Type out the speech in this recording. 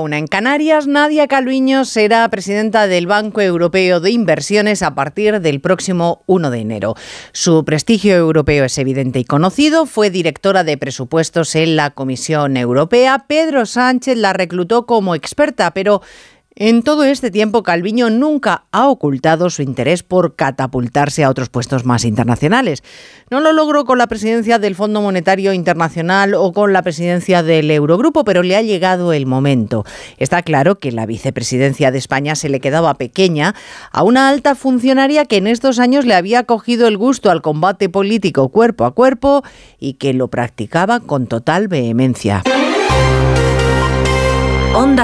Una en Canarias, Nadia Calviño será presidenta del Banco Europeo de Inversiones a partir del próximo 1 de enero. Su prestigio europeo es evidente y conocido. Fue directora de presupuestos en la Comisión Europea. Pedro Sánchez la reclutó como experta, pero en todo este tiempo, Calviño nunca ha ocultado su interés por catapultarse a otros puestos más internacionales. No lo logró con la presidencia del Fondo Monetario Internacional o con la presidencia del Eurogrupo, pero le ha llegado el momento. Está claro que la vicepresidencia de España se le quedaba pequeña a una alta funcionaria que en estos años le había cogido el gusto al combate político cuerpo a cuerpo y que lo practicaba con total vehemencia. Onda